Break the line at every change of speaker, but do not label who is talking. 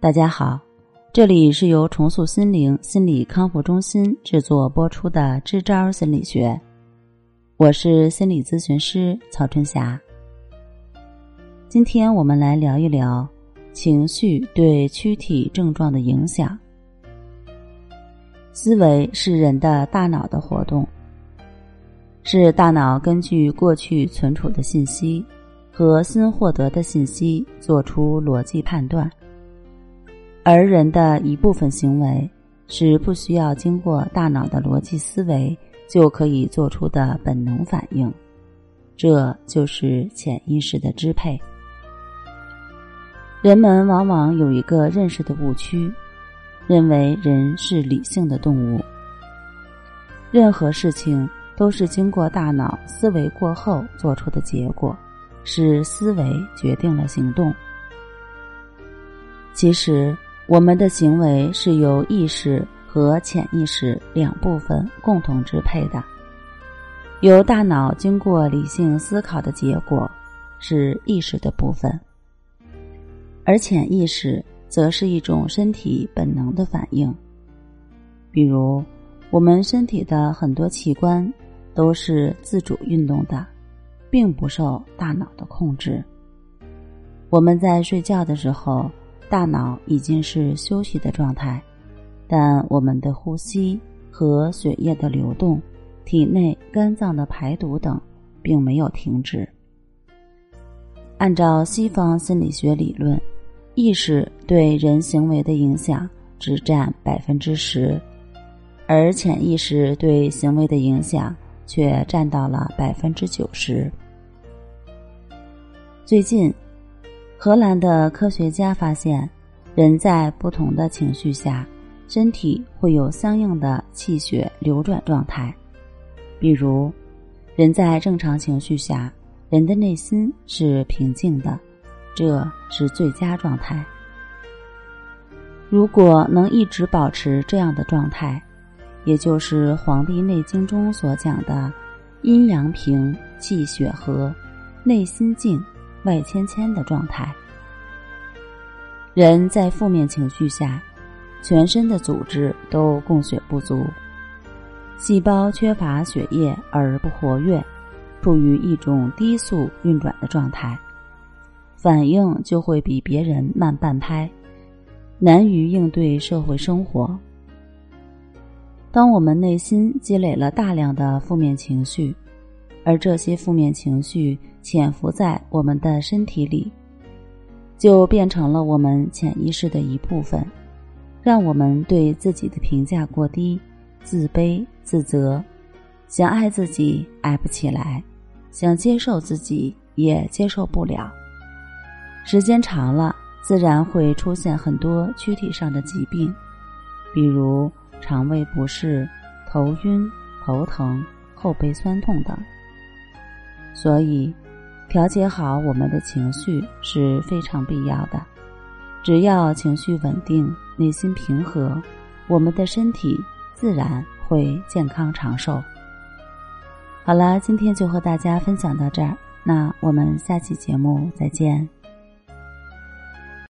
大家好，这里是由重塑心灵心理康复中心制作播出的《支招心理学》，我是心理咨询师曹春霞。今天我们来聊一聊情绪对躯体症状的影响。思维是人的大脑的活动，是大脑根据过去存储的信息和新获得的信息做出逻辑判断。而人的一部分行为是不需要经过大脑的逻辑思维就可以做出的本能反应，这就是潜意识的支配。人们往往有一个认识的误区，认为人是理性的动物，任何事情都是经过大脑思维过后做出的结果，是思维决定了行动。其实。我们的行为是由意识和潜意识两部分共同支配的，由大脑经过理性思考的结果是意识的部分，而潜意识则是一种身体本能的反应。比如，我们身体的很多器官都是自主运动的，并不受大脑的控制。我们在睡觉的时候。大脑已经是休息的状态，但我们的呼吸和血液的流动、体内肝脏的排毒等并没有停止。按照西方心理学理论，意识对人行为的影响只占百分之十，而潜意识对行为的影响却占到了百分之九十。最近。荷兰的科学家发现，人在不同的情绪下，身体会有相应的气血流转状态。比如，人在正常情绪下，人的内心是平静的，这是最佳状态。如果能一直保持这样的状态，也就是《黄帝内经》中所讲的“阴阳平，气血和，内心静”。外谦谦的状态。人在负面情绪下，全身的组织都供血不足，细胞缺乏血液而不活跃，处于一种低速运转的状态，反应就会比别人慢半拍，难于应对社会生活。当我们内心积累了大量的负面情绪。而这些负面情绪潜伏在我们的身体里，就变成了我们潜意识的一部分，让我们对自己的评价过低、自卑、自责，想爱自己爱不起来，想接受自己也接受不了。时间长了，自然会出现很多躯体上的疾病，比如肠胃不适、头晕、头疼、后背酸痛等。所以，调节好我们的情绪是非常必要的。只要情绪稳定、内心平和，我们的身体自然会健康长寿。好了，今天就和大家分享到这儿，那我们下期节目再见。